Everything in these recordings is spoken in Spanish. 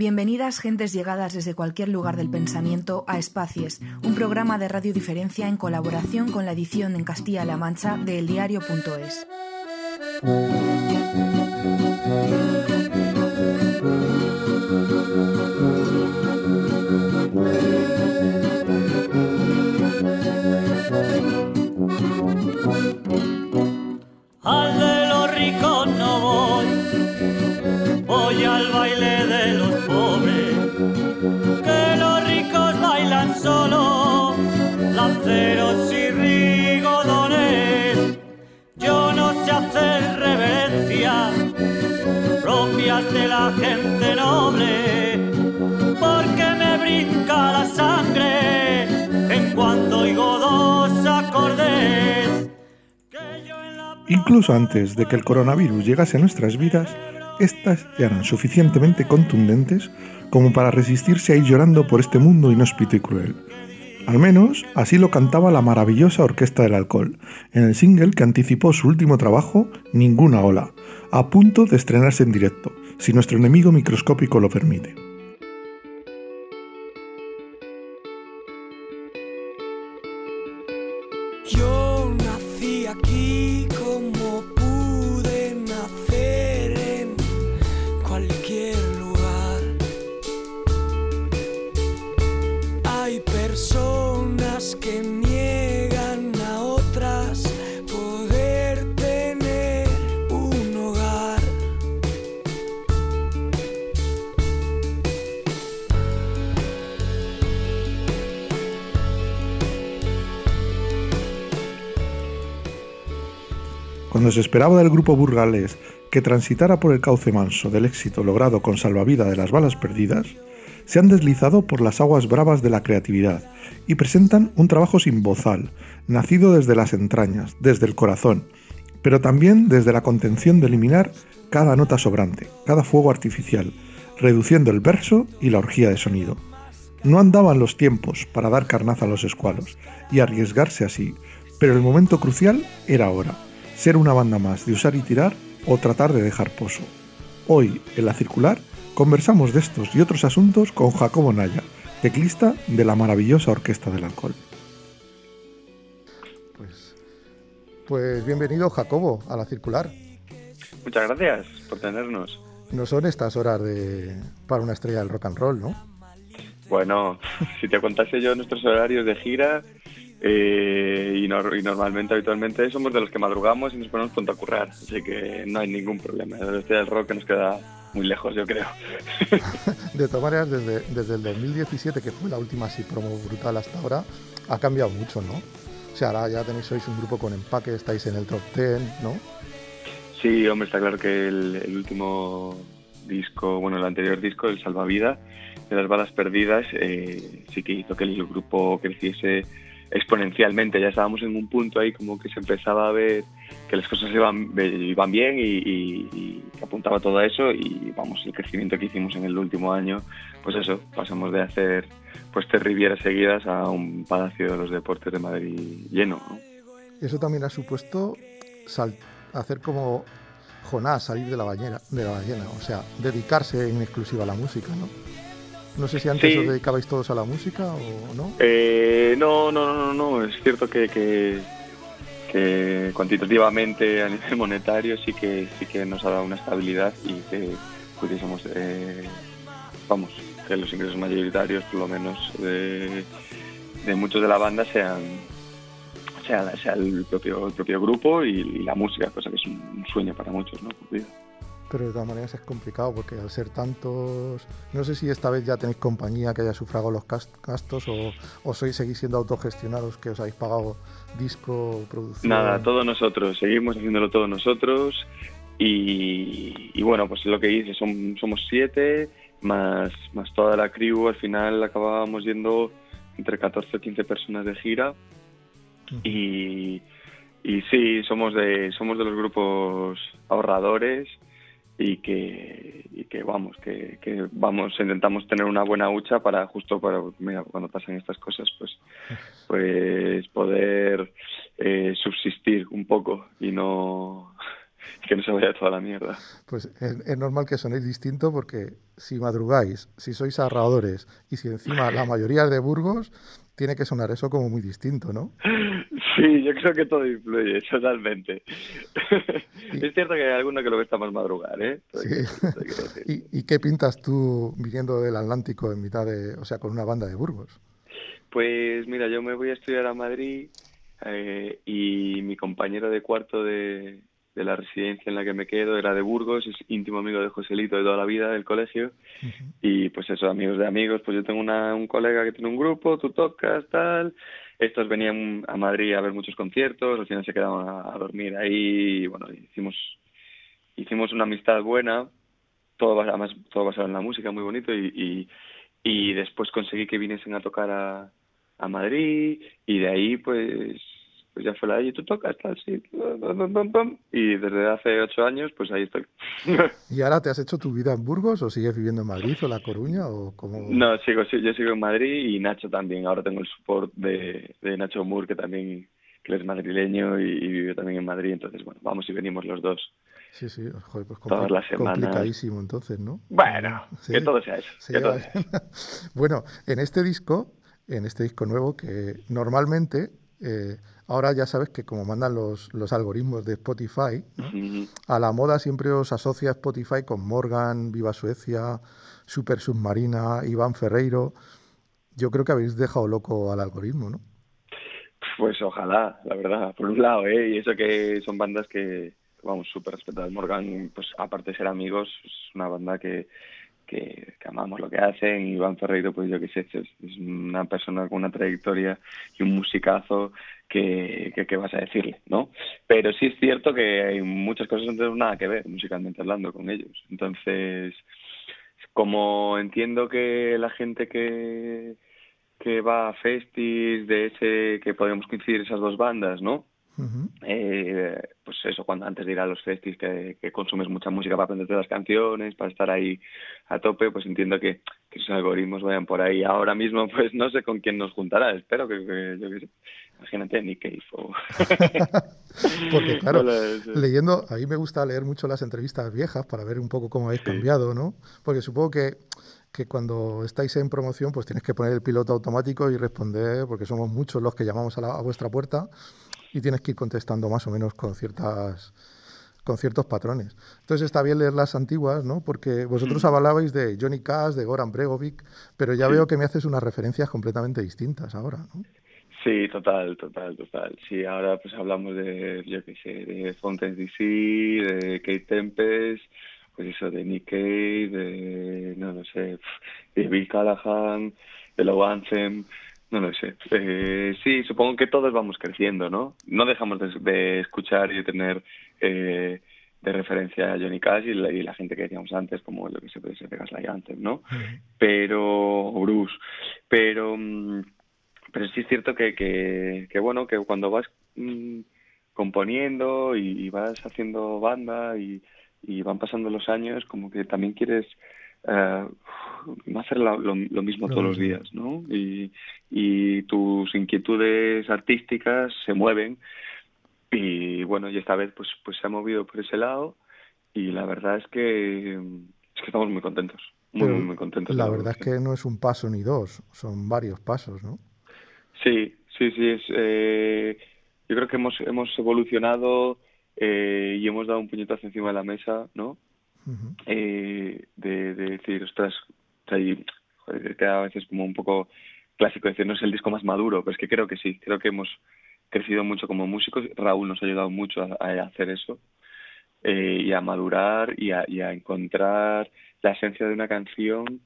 Bienvenidas gentes llegadas desde cualquier lugar del pensamiento a Espacies, un programa de Radio Diferencia en colaboración con la edición en Castilla-La Mancha de eldiario.es. la gente noble, porque me brinca la sangre en cuanto oigo dos acordes. Incluso antes de que el coronavirus llegase a nuestras vidas, estas ya eran suficientemente contundentes como para resistirse a ir llorando por este mundo inhóspito y cruel. Al menos así lo cantaba la maravillosa Orquesta del Alcohol, en el single que anticipó su último trabajo, Ninguna Ola, a punto de estrenarse en directo, si nuestro enemigo microscópico lo permite. Cuando se esperaba del grupo burgalés que transitara por el cauce manso del éxito logrado con salvavida de las balas perdidas, se han deslizado por las aguas bravas de la creatividad y presentan un trabajo sin bozal, nacido desde las entrañas, desde el corazón, pero también desde la contención de eliminar cada nota sobrante, cada fuego artificial, reduciendo el verso y la orgía de sonido. No andaban los tiempos para dar carnaza a los escualos y arriesgarse así, pero el momento crucial era ahora, ser una banda más de usar y tirar o tratar de dejar pozo. Hoy, en la circular, conversamos de estos y otros asuntos con Jacobo Naya, teclista de la maravillosa Orquesta del Alcohol. Pues, pues bienvenido Jacobo a la circular. Muchas gracias por tenernos. No son estas horas de para una estrella del rock and roll, ¿no? Bueno, si te contase yo nuestros horarios de gira, eh, y, nor- y normalmente, habitualmente, somos de los que madrugamos y nos ponemos pronto a currar, así que no hay ningún problema. La estrella del rock nos queda muy lejos, yo creo. De todas maneras, desde, desde el 2017, que fue la última así promo brutal hasta ahora, ha cambiado mucho, ¿no? O sea, ahora ya tenéis, sois un grupo con empaque, estáis en el top 10, ¿no? Sí, hombre, está claro que el, el último disco, bueno, el anterior disco, el Salvavida, de las balas perdidas, eh, sí que hizo que el grupo creciese exponencialmente. Ya estábamos en un punto ahí como que se empezaba a ver que las cosas iban, bien y, apuntaba todo a eso y vamos, el crecimiento que hicimos en el último año, pues eso, pasamos de hacer pues tres rivieras seguidas a un palacio de los deportes de Madrid lleno, ¿no? Eso también ha supuesto sal- hacer como Jonás, salir de la ballena, de la ballena, o sea, dedicarse en exclusiva a la música, ¿no? No sé si antes Sí. os dedicabais todos a la música o no. Eh, no, no, no, no, no, es cierto que, que, que cuantitativamente a nivel monetario sí que sí que nos ha dado una estabilidad y que pudiésemos, eh, vamos, que los ingresos mayoritarios, por lo menos de, de muchos de la banda sean sea, sea el propio el propio grupo y, y la música, cosa que es un sueño para muchos, ¿no? Cumplido. Pero de todas maneras es complicado porque al ser tantos... No sé si esta vez ya tenéis compañía que haya sufragado los gas- gastos o, o sois seguís siendo autogestionados, que os habéis pagado disco, producción... Nada, todos nosotros, seguimos haciéndolo todos nosotros y, y bueno, pues lo que hice, son, somos siete, más, más toda la crew, al final acabábamos yendo entre 14 o 15 personas de gira y, y sí, somos de, somos de los grupos ahorradores y que, y que vamos, que, que vamos, intentamos tener una buena hucha para justo para, mira, cuando pasan estas cosas, pues, pues poder eh, subsistir un poco y no que no se vaya toda la mierda. Pues es, normal que sonéis distinto porque si madrugáis, si sois ahorradores y si encima la mayoría es de Burgos, tiene que sonar eso como muy distinto, ¿no? Sí, yo creo que todo influye, totalmente. es cierto que hay alguno que lo está más madrugar, ¿eh? Sí. ¿Y, qué pintas tú viniendo del Atlántico en mitad de, o sea, con una banda de Burgos? Pues mira, yo me voy a estudiar a Madrid eh, y mi compañero de cuarto de, de la residencia en la que me quedo era de Burgos, es íntimo amigo de Joselito de toda la vida del colegio y pues eso, amigos de amigos, pues yo tengo una, un colega que tiene un grupo, tú tocas, tal, estos venían a Madrid a ver muchos conciertos, al final se quedaban a, dormir ahí y bueno, hicimos, hicimos una amistad buena, todo además todo basado en la música, muy bonito y, y, y después conseguí que viniesen a tocar a, a Madrid y de ahí pues pues ya fue la de, y tú tocas, tal, sí, y desde hace ocho años, pues ahí estoy. ¿Y ahora te has hecho tu vida en Burgos o sigues viviendo en Madrid o La Coruña o cómo? No, sigo, yo sigo en Madrid y Nacho también, ahora tengo el support de, de Nacho Moore, que también que es madrileño y, vive también en Madrid, entonces, bueno, vamos y venimos los dos. Sí, sí, joder, pues todas las semanas. complicadísimo entonces, ¿no? Bueno, que todo sea eso. Que todo sea. bueno, en este disco, en este disco nuevo, que normalmente eh, ahora ya sabes que como mandan los, los algoritmos de Spotify, a la moda siempre os asocia Spotify con Morgan, Viva Suecia, Super Submarina, Iván Ferreiro. Yo creo que habéis dejado loco al algoritmo, ¿no? Pues ojalá, la verdad, por un lado, ¿eh? Y eso que son bandas que, vamos, súper respetadas. Morgan, pues aparte de ser amigos, es una banda que, que, amamos lo que hacen. Iván Ferreiro, pues yo qué sé, es, una persona con una trayectoria y un musicazo que, que, vas a decirle, ¿no? Pero sí es cierto que hay muchas cosas que no tienen nada que ver musicalmente hablando con ellos. Entonces, como entiendo que la gente que que va a festis de ese que podemos coincidir esas dos bandas, ¿no? Eh, pues eso, cuando antes de ir a los festis que, consumes mucha música para aprenderte las canciones, para estar ahí a tope, pues entiendo que, que esos algoritmos vayan por ahí. Ahora mismo, pues no sé con quién nos juntará, espero que, yo que sé, imagínate Nick Cave o... Porque claro, leyendo, a mí me gusta leer mucho las entrevistas viejas para ver un poco cómo habéis cambiado, ¿no? Porque supongo que que cuando estáis en promoción pues tienes que poner el piloto automático y responder, porque somos muchos los que llamamos a, a vuestra puerta y tienes que ir contestando más o menos con ciertas con ciertos patrones. Entonces está bien leer las antiguas, ¿no? Porque vosotros hablabais de Johnny Cash, de Goran Bregovic, pero ya veo que me haces unas referencias completamente distintas ahora, ¿no? Sí, total, total, total. Sí, ahora pues hablamos de, yo qué sé, de Fontaines DC, de Kate Tempest, pues eso, de Nick Cave, de, no, no sé, de Bill Callahan, de Low Anthem, no lo sé. Eh, sí, supongo que todos vamos creciendo, ¿no? No dejamos de, escuchar y de tener eh, de referencia a Johnny Cash y la, gente que decíamos antes, como lo que se puede ser de Gaslight Anthem, ¿no? Pero, Bruce. Pero, mm, pero sí es cierto que, que, bueno, que cuando vas mm, componiendo y, vas haciendo banda y, y van pasando los años, como que también quieres eh, no hacer lo, mismo todos los días, ¿no? Y, y tus inquietudes artísticas se mueven y bueno, y esta vez pues pues se ha movido por ese lado y la verdad es que es que estamos muy contentos, muy muy, contentos. La verdad es que no es un paso ni dos, son varios pasos, ¿no? Sí, sí, sí, es eh, yo creo que hemos hemos evolucionado eh, y hemos dado un puñetazo encima de la mesa, ¿no? eh, de, decir, ostras, que a veces como un poco clásico decir, no es el disco más maduro, pero es que creo que sí, creo que hemos crecido mucho como músicos, Raúl nos ha ayudado mucho a, hacer eso, eh, y a madurar y a, y a, encontrar la esencia de una canción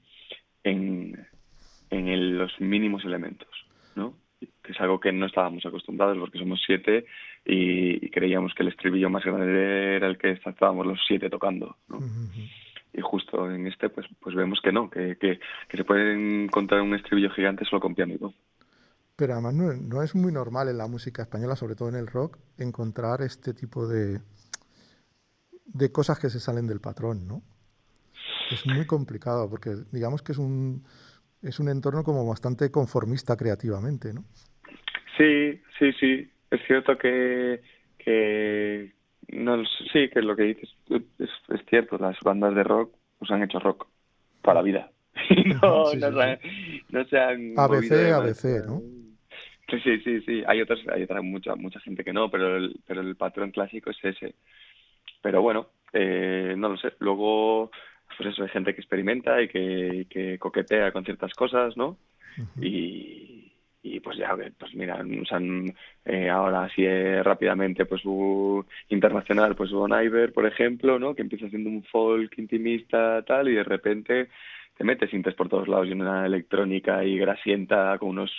en, en los mínimos elementos, ¿no? que es algo que no estábamos acostumbrados porque somos siete y, creíamos que el estribillo más grande era el que estábamos los siete tocando. ¿no? Y justo en este pues pues vemos que no, que, que, se puede encontrar un estribillo gigante solo con piano y voz. Pero además no, no, es muy normal en la música española, sobre todo en el rock, encontrar este tipo de, de cosas que se salen del patrón, ¿no? Es muy complicado porque digamos que es un, es un entorno como bastante conformista creativamente, ¿no? Sí, sí, sí. Es cierto que, que no, sí, que lo que dices es, es cierto, las bandas de rock pues han hecho rock para la vida. no, Sí, no, sí, se no se han ABC, ABC. ¿no? Sí, sí, sí. Hay otras, hay otra mucha, mucha gente que no, pero el, pero el patrón clásico es ese. Pero bueno, eh, no lo sé. Luego, pues eso, hay gente que experimenta y que, y que coquetea con ciertas cosas, ¿no? y, y pues ya, pues mira, o sea, eh, ahora así eh, rápidamente, pues hubo internacional, pues hubo Niver, por ejemplo, ¿no? Que empieza haciendo un folk intimista tal y de repente te metes sintes por todos lados y una electrónica y grasienta con unos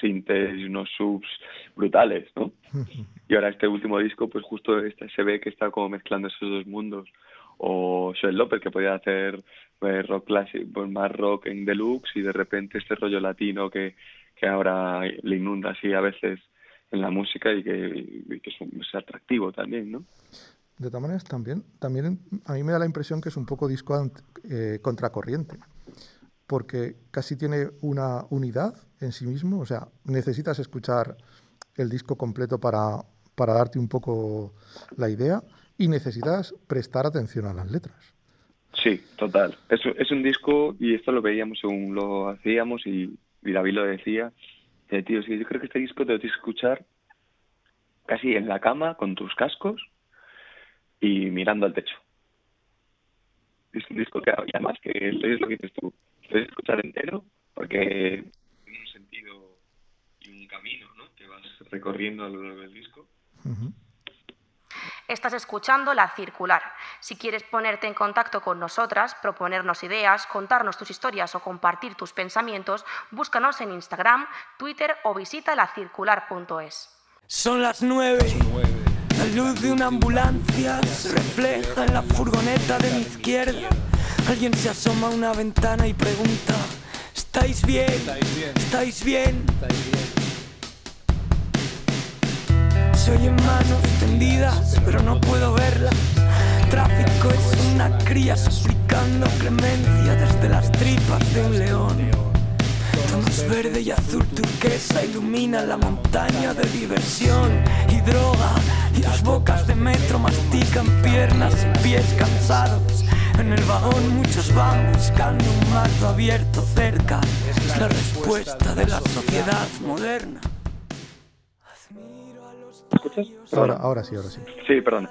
sintes y unos subs brutales, ¿no? Y ahora este último disco, pues justo este, se ve que está como mezclando esos dos mundos. O Joel López, que podía hacer pues, rock clásico, pues, más rock en deluxe y de repente este rollo latino que, que ahora le inunda así a veces en la música y que, y que es, un- es atractivo también, ¿no? De todas maneras, también, también a mí me da la impresión que es un poco disco eh, contracorriente, porque casi tiene una unidad en sí mismo, o sea, necesitas escuchar el disco completo para, para darte un poco la idea y necesitas prestar atención a las letras. Sí, total. Es, es un disco, y esto lo veíamos según lo hacíamos, y, y David lo decía, que, tío, sí, yo creo que este disco te lo tienes que escuchar casi en la cama, con tus cascos, y mirando al techo. Es un disco que, además, que es lo que dices tú, lo puedes escuchar entero, porque tiene un sentido y un camino, ¿no?, que vas recorriendo a lo largo del disco. Ujú. Estás escuchando La Circular. Si quieres ponerte en contacto con nosotras, proponernos ideas, contarnos tus historias o compartir tus pensamientos, búscanos en Instagram, Twitter o visita lacircular.es. Son las nueve. La luz de una ambulancia se refleja en la furgoneta de mi izquierda. Alguien se asoma a una ventana y pregunta: ¿Estáis bien? ¿Estáis bien? Se oyen manos tendidas, pero no puedo verlas. Tráfico es una cría suplicando clemencia desde las tripas de un león. Tonos verde y azul turquesa iluminan la montaña de diversión y droga. Y las bocas de metro mastican piernas y pies cansados. En el vagón muchos van buscando un marco abierto cerca. Es la respuesta de la sociedad moderna. ¿Me escuchas? Ahora, ahora sí, ahora sí. Sí, perdón.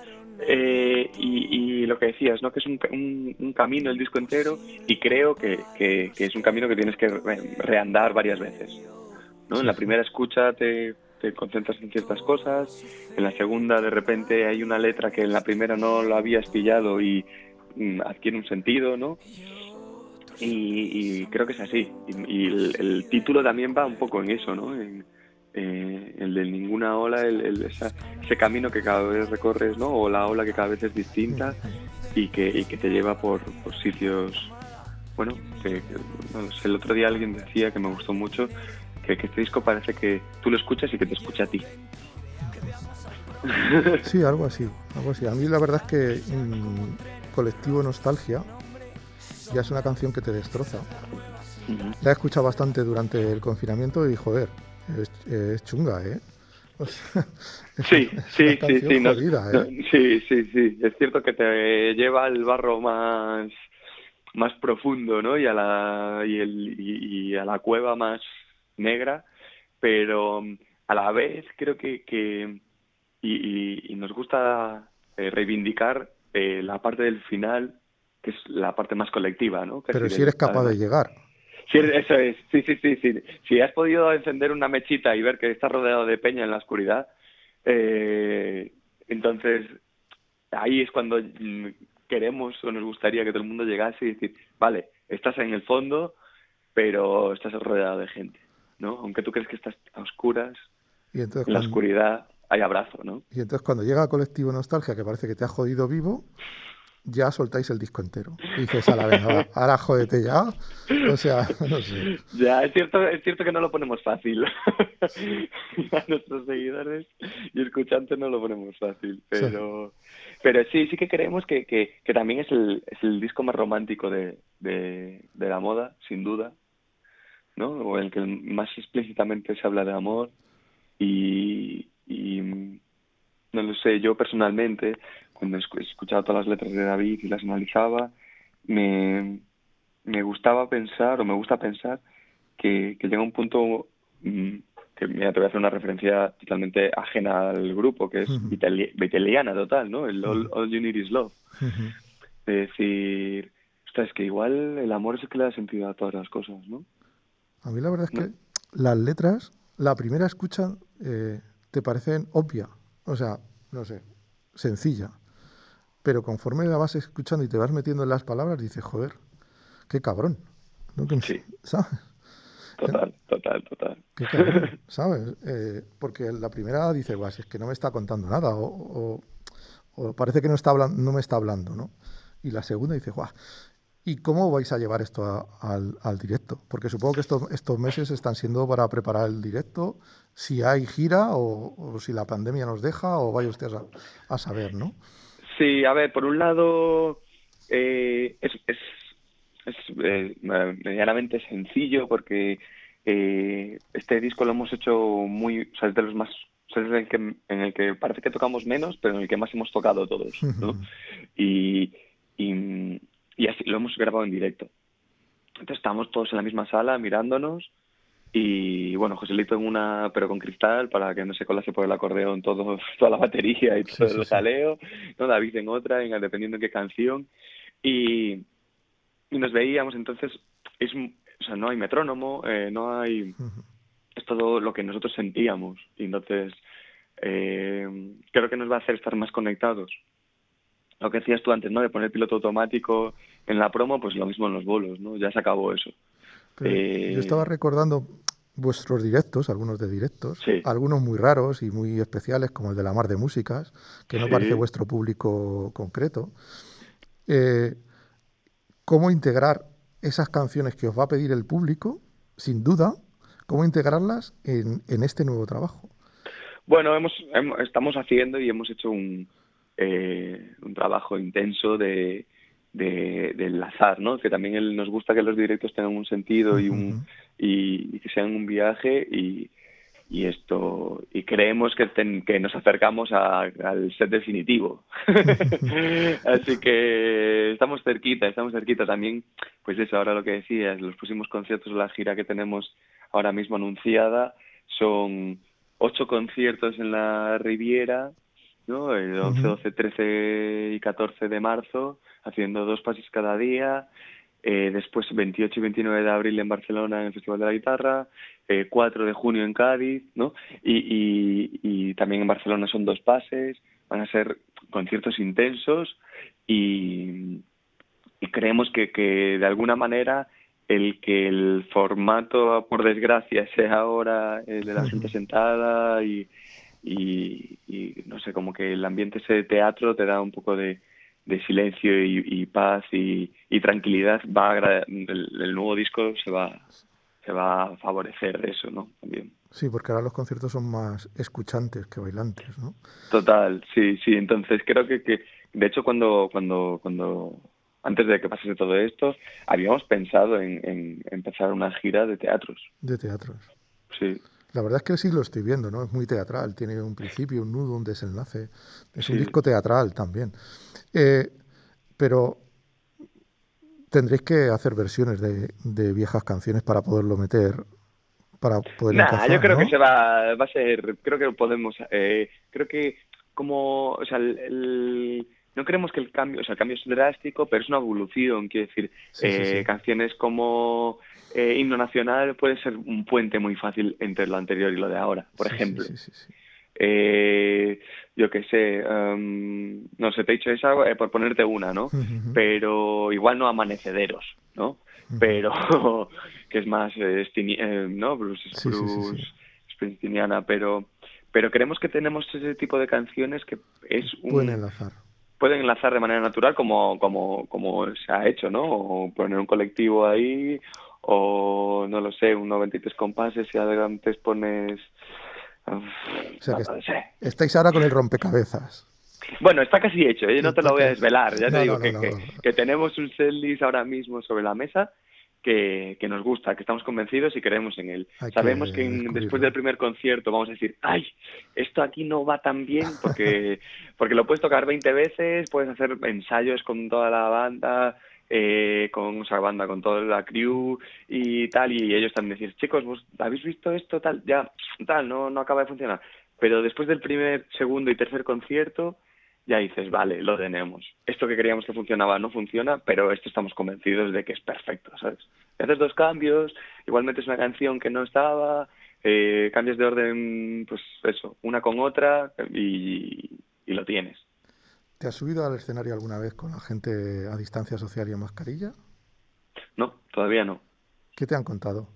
Eh, y, y lo que decías, ¿no? Que es un, un, un camino el disco entero y creo que, que, que es un camino que tienes que re- reandar varias veces. ¿no? En la primera escucha te, te concentras en ciertas cosas, en la segunda de repente hay una letra que en la primera no lo habías pillado y mm, adquiere un sentido, ¿no? Y, y creo que es así. Y, y el, el título también va un poco en eso, ¿no? En, eh, el de ninguna ola, el, esa- ese camino que cada vez recorres, ¿no? O la ola que cada vez es distinta y que, y que te lleva por, por sitios, bueno, que, no el otro día alguien decía que me gustó mucho que, que este disco parece que tú lo escuchas y que te escucha a ti. Sí, algo así, algo así. A mí la verdad es que mm, Colectivo Nostalgia ya es una canción que te destroza. La he escuchado bastante durante el confinamiento y joder, es, es chunga, ¿eh? O sea, es Sí, sí, sí, sí, no- jodida, no, ¿eh? sí, sí, sí. Es cierto que te lleva al barro más, más profundo, ¿no? Y a la y, el, y, y a la cueva más negra, pero mm, a la vez creo que, que y, nos gusta eh, reivindicar eh, la parte del final, que es la parte más colectiva, ¿no? Pero si eres capaz de llegar. Sí, eso es, sí, sí, sí, sí. Si has podido encender una mechita y ver que estás rodeado de peña en la oscuridad, eh, entonces ahí es cuando mm, queremos o nos gustaría que todo el mundo llegase y decir, vale, estás en el fondo, pero estás rodeado de gente, ¿no? Aunque tú crees que estás a oscuras, Y entonces, en la cuando, oscuridad hay abrazo, ¿no? y entonces cuando llega Colectivo Nostalgia, que parece que te ha jodido vivo, ya soltáis el disco entero. Y dices, a la venga, va, ahora jódete ya. O sea, no sé. Ya, es cierto, es cierto que no lo ponemos fácil. a nuestros seguidores y escuchantes no lo ponemos fácil. Pero, pero sí, sí que creemos que, que, que también es el, es el disco más romántico de, de, de la moda, sin duda. ¿no? O el que más explícitamente se habla de amor. Y, y, no lo sé, yo personalmente, cuando he escuchado todas las letras de David y las analizaba, me, me gustaba pensar, o me gusta pensar, que, que llega un punto mm, que mira, te voy a hacer una referencia totalmente ajena al grupo, que es uh total, ¿no? El all, You Need Is Love. Es decir, es que igual el amor es el que le da sentido a todas las cosas, ¿no? A mí la verdad es que las letras, la primera escucha eh, te parecen obvia, o sea, no sé, sencilla. Pero conforme la vas escuchando y te vas metiendo en las palabras, dices, joder, qué cabrón. ¿no? Sí. ¿Sabes? Total, total, total. ¿Sabes? Eh, porque la primera dice, pues es que no me está contando nada, o, parece que no, está hablando, no me está hablando, ¿no? Y la segunda dice, guau, ¿y cómo vais a llevar esto al, directo? Porque supongo que estos, estos meses están siendo para preparar el directo, si hay gira o, si la pandemia nos deja, o vaya usted a, saber, ¿no? Sí, a ver, por un lado, eh, es es eh, medianamente sencillo porque eh, este disco lo hemos hecho muy, o sea, es de los más, es el que, en el que parece que tocamos menos, pero en el que más hemos tocado todos, ¿no? y, y, y, así lo hemos grabado en directo. Entonces estábamos todos en la misma sala mirándonos y bueno, Joselito en una, pero con cristal para que no se colase por el acordeón todo, toda la batería y todo el jaleo, ¿no? David en otra, en, dependiendo de qué canción. Y, y nos veíamos, entonces es, o sea, no hay metrónomo, eh, no hay, es todo lo que nosotros sentíamos y entonces eh, creo que nos va a hacer estar más conectados. Lo que decías tú antes, ¿no? De poner piloto automático en la promo, pues lo mismo en los bolos, ¿no? Ya se acabó eso. Eh, yo estaba recordando vuestros directos, algunos de directos, algunos muy raros y muy especiales, como el de la Mar de Músicas, que no parece vuestro público concreto. Eh, cómo integrar esas canciones que os va a pedir el público, sin duda, cómo integrarlas en, este nuevo trabajo. Bueno, hemos, estamos haciendo y hemos hecho un, eh, un trabajo intenso de, de, enlazar, ¿no? Que también nos gusta que los directos tengan un sentido y, un, y que sean un viaje y, y esto y creemos que, que nos acercamos al set definitivo. Así que estamos cerquita estamos cerquita. También pues eso ahora lo que decías los próximos conciertos de la gira que tenemos ahora mismo anunciada son ocho conciertos en la Riviera ¿no? el 11, 12, 13 y 14 de marzo haciendo dos pases cada día eh, después 28 y 29 de abril en Barcelona en el Festival de la Guitarra, eh, 4 de junio en Cádiz, ¿no? Y, y, también en Barcelona son dos pases, van a ser conciertos intensos y, y creemos que, que de alguna manera el que el formato, por desgracia, sea ahora el de la gente sentada y, y, y no sé, como que el ambiente ese de teatro te da un poco de, de silencio y, paz y, tranquilidad va el, nuevo disco se va se va a favorecer de eso no también. Sí porque ahora los conciertos son más escuchantes que bailantes no total sí sí. Entonces creo que, que de hecho cuando cuando cuando antes de que pasase todo esto habíamos pensado en, en empezar una gira de teatros. De teatros. Sí la verdad es que sí lo estoy viendo, ¿no? Es muy teatral, tiene un principio, un nudo, un desenlace. Es un disco teatral también. Eh, pero tendréis que hacer versiones de, viejas canciones para poderlo meter, para poder nah, yo creo que se va, va a ser, creo que podemos, eh, creo que como, o sea, no creemos que el cambio, o sea, el cambio es drástico, pero es una evolución, quiero decir, eh, canciones como eh, himno nacional puede ser un puente muy fácil entre lo anterior y lo de ahora, por ejemplo. Eh, yo qué sé, em, no sé, te he dicho esa eh, por ponerte una, ¿no? Pero igual no amanecederos, ¿no? Pero que es más, ¿no? Blues, blues pero pero creemos que tenemos ese tipo de canciones que es un... Pueden enlazar. Pueden enlazar de manera natural como, como, como se ha hecho, ¿no? O poner un colectivo ahí o no lo sé, un 93 compases y adelante pones... o sea que estáis ahora con el rompecabezas. Bueno, está casi hecho, ¿eh? no te lo voy a desvelar, ya te digo que, que, tenemos un setlist ahora mismo sobre la mesa que, que, nos gusta, que estamos convencidos y creemos en él. Sabemos que, después del primer concierto vamos a decir, ay, esto aquí no va tan bien porque, porque lo puedes tocar 20 veces, puedes hacer ensayos con toda la banda, eh, con banda, con toda la crew y tal, y ellos también decir, chicos, ¿vos habéis visto esto? Tal, ya, tal, no, no acaba de funcionar. Pero después del primer, segundo y tercer concierto, ya dices, vale, lo tenemos. Esto que queríamos que funcionaba no funciona, pero esto estamos convencidos de que es perfecto, ¿sabes? haces dos cambios, igualmente es una canción que no estaba, eh, cambios de orden, pues eso, una con otra y, y lo tienes. ¿Te has subido al escenario alguna vez con la gente a distancia social y en mascarilla? No, todavía no. ¿Qué te han contado?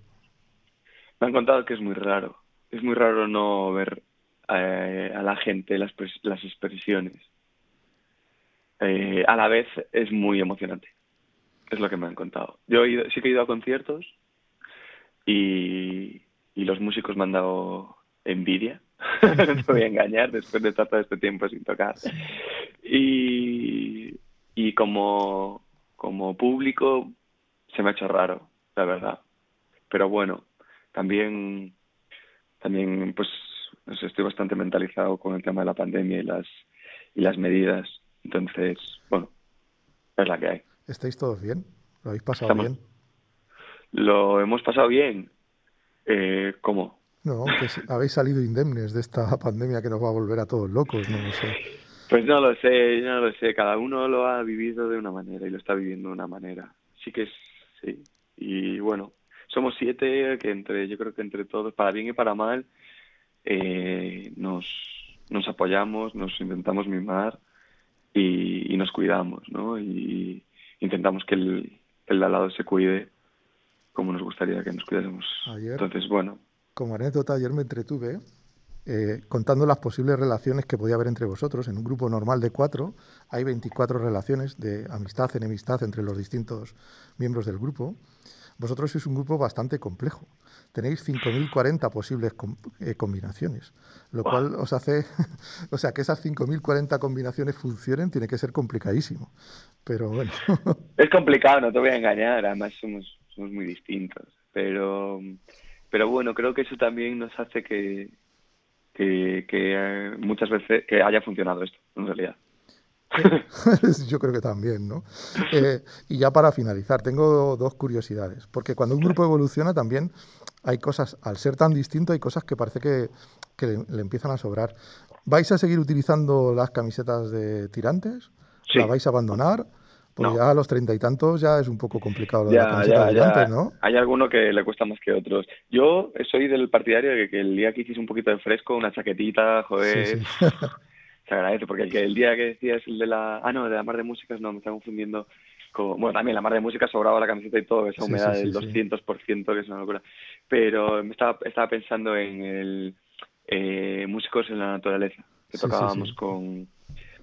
Me han contado que es muy raro. Es muy raro no ver eh, a la gente las, las expresiones. Eh, a la vez es muy emocionante. Es lo que me han contado. Yo sí que he ido a conciertos y, y los músicos me han dado envidia. no te voy a engañar después de todo este tiempo sin tocar. Y, y como, como público se me ha hecho raro, la verdad. Pero bueno, también, también pues estoy bastante mentalizado con el tema de la pandemia y las, y las medidas. Entonces, bueno, es la que hay. ¿Estáis todos bien? ¿Lo habéis pasado bien? ¿Lo hemos pasado bien? Eh, ¿Cómo? No, que habéis salido indemnes de esta pandemia que nos va a volver a todos locos, no lo sé. Pues no lo sé, no lo sé. Cada uno lo ha vivido de una manera y lo está viviendo de una manera. Sí que es, sí. Y bueno, somos siete que entre, yo creo que entre todos, para bien y para mal, eh, nos, nos apoyamos, nos intentamos mimar y, nos cuidamos, ¿no? Y intentamos que el, el de al lado se cuide como nos gustaría que nos cuidásemos. Entonces, bueno. Como anécdota, ayer me entretuve eh, contando las posibles relaciones que podía haber entre vosotros. En un grupo normal de cuatro hay 24 relaciones de amistad, enemistad entre los distintos miembros del grupo. Vosotros sois un grupo bastante complejo. Tenéis 5.040 posibles eh, combinaciones, lo cual os hace, o sea, que esas 5.040 combinaciones funcionen tiene que ser complicadísimo. Pero bueno. Es complicado, no te voy a engañar, además somos, somos muy distintos. Pero, pero bueno, creo que eso también nos hace que, que, que eh, muchas veces que haya funcionado esto, en realidad. Yo creo que también, ¿no? Eh, y ya para finalizar, tengo dos curiosidades, porque cuando un grupo evoluciona también hay cosas, al ser tan distinto, hay cosas que parece que, le, empiezan a sobrar. ¿Vais a seguir utilizando las camisetas de tirantes? ¿La vais a abandonar? Porque ya a los treinta y tantos ya es un poco complicado lo de la camiseta de tirantes, ¿no? Hay alguno que le cuesta más que otros. Yo soy del partidario de que el día que hiciste un poquito de fresco, una chaquetita, joder... se agradece, porque el, que el día que decías el de la... Ah, no, de la mar de músicas, no, me está confundiendo con... Bueno, también la mar de música sobraba la camiseta y todo, esa humedad del 200%, que es una locura. Pero me estaba, estaba pensando en el eh, Músicos en la Naturaleza, que tocábamos con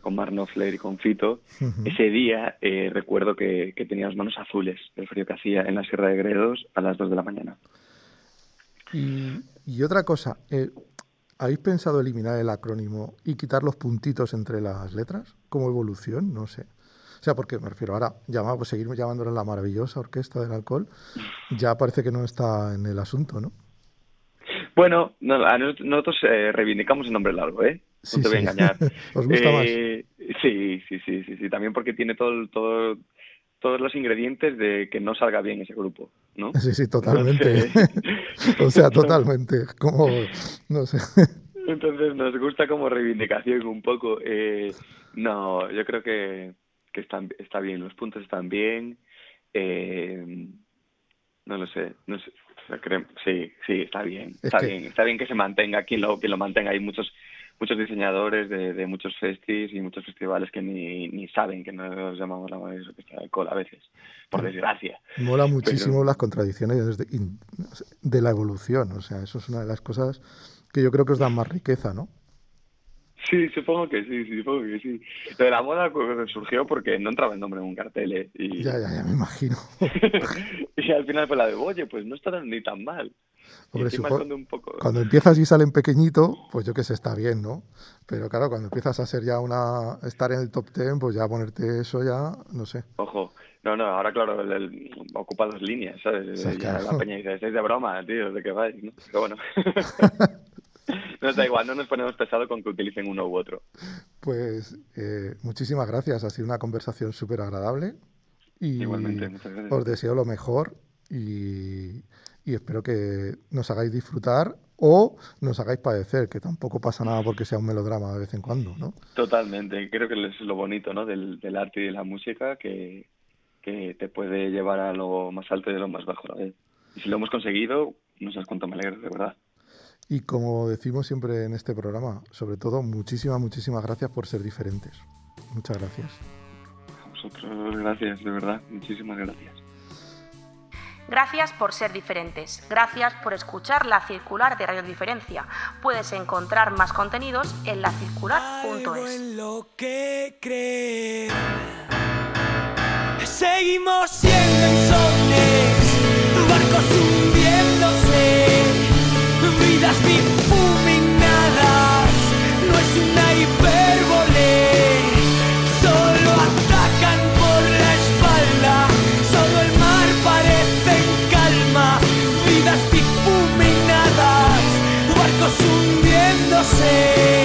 con Mark y con Fito, ese día eh, recuerdo que, que, tenía las manos azules del frío que hacía en la Sierra de Gredos a las 2 de la mañana. Y, y otra cosa, eh, ¿Habéis pensado eliminar el acrónimo y quitar los puntitos entre las letras como evolución? No sé. O sea, porque me refiero ahora, llamamos, pues seguimos llamándola la maravillosa orquesta del alcohol, ya parece que no está en el asunto, ¿no? Bueno, nosotros eh, reivindicamos el nombre largo, ¿eh? No te voy a engañar. ¿Os gusta más? Eh, sí, sí, sí, sí, sí. También porque tiene todo, todo, todos los ingredientes de que no salga bien ese grupo, ¿no? Sí, sí, totalmente. o sea, totalmente. Como, no sé. Entonces nos gusta como reivindicación un poco. Eh, no, yo creo que, que está, está bien, los puntos están bien. Eh, no lo sé, no sé. Sí, sí, está bien, está bien, está bien que se mantenga, quien lo, quien lo mantenga. Hay muchos muchos diseñadores de, de muchos festis y muchos festivales que ni, ni saben que nos llamamos la Orquesta de Cola a veces, por desgracia. Mola muchísimo las contradicciones de, de, la evolución, o sea, eso es una de las cosas que yo creo que os dan más riqueza, ¿no? Sí, supongo que sí, supongo que sí. Lo de la moda surgió porque no entraba el nombre en un cartel, ¿eh? Y... Ya, ya, ya me imagino. y al final fue la de, oye, pues no está ni tan mal. Hombre, cuando empiezas y salen pequeñito, pues yo que sé, está bien, ¿no? Pero claro, cuando empiezas a ser ya una, estar en el top ten, pues ya ponerte eso ya, no sé. Ojo, No, no, ahora claro, el, el- ocupa dos líneas, ¿sabes? Sea, Ya claro. La peña dice, estáis de broma, tío, ¿de qué vais? ¿no? Pero bueno. nos da igual, no nos ponemos pesado con que utilicen uno u otro. Pues eh, muchísimas gracias, ha sido una conversación súper agradable y Igualmente, muchas gracias. os deseo lo mejor y, y espero que nos hagáis disfrutar o nos hagáis padecer, que tampoco pasa nada porque sea un melodrama de vez en cuando, ¿no? Totalmente, creo que es lo bonito, ¿no? Del, del arte y de la música que, que te puede llevar a lo más alto y de lo más bajo a la vez. Y si lo hemos conseguido, no sabes cuánto me alegro, de verdad. Y como decimos siempre en este programa, sobre todo, muchísimas, muchísimas gracias por ser diferentes. Muchas gracias. A vosotros, gracias, de verdad, muchísimas gracias. Gracias por ser diferentes. Gracias por escuchar La Circular de Radio Diferencia. Puedes encontrar más contenidos en lacircular.es. Seguimos siendo vidas difuminadas, barcos hundiéndose.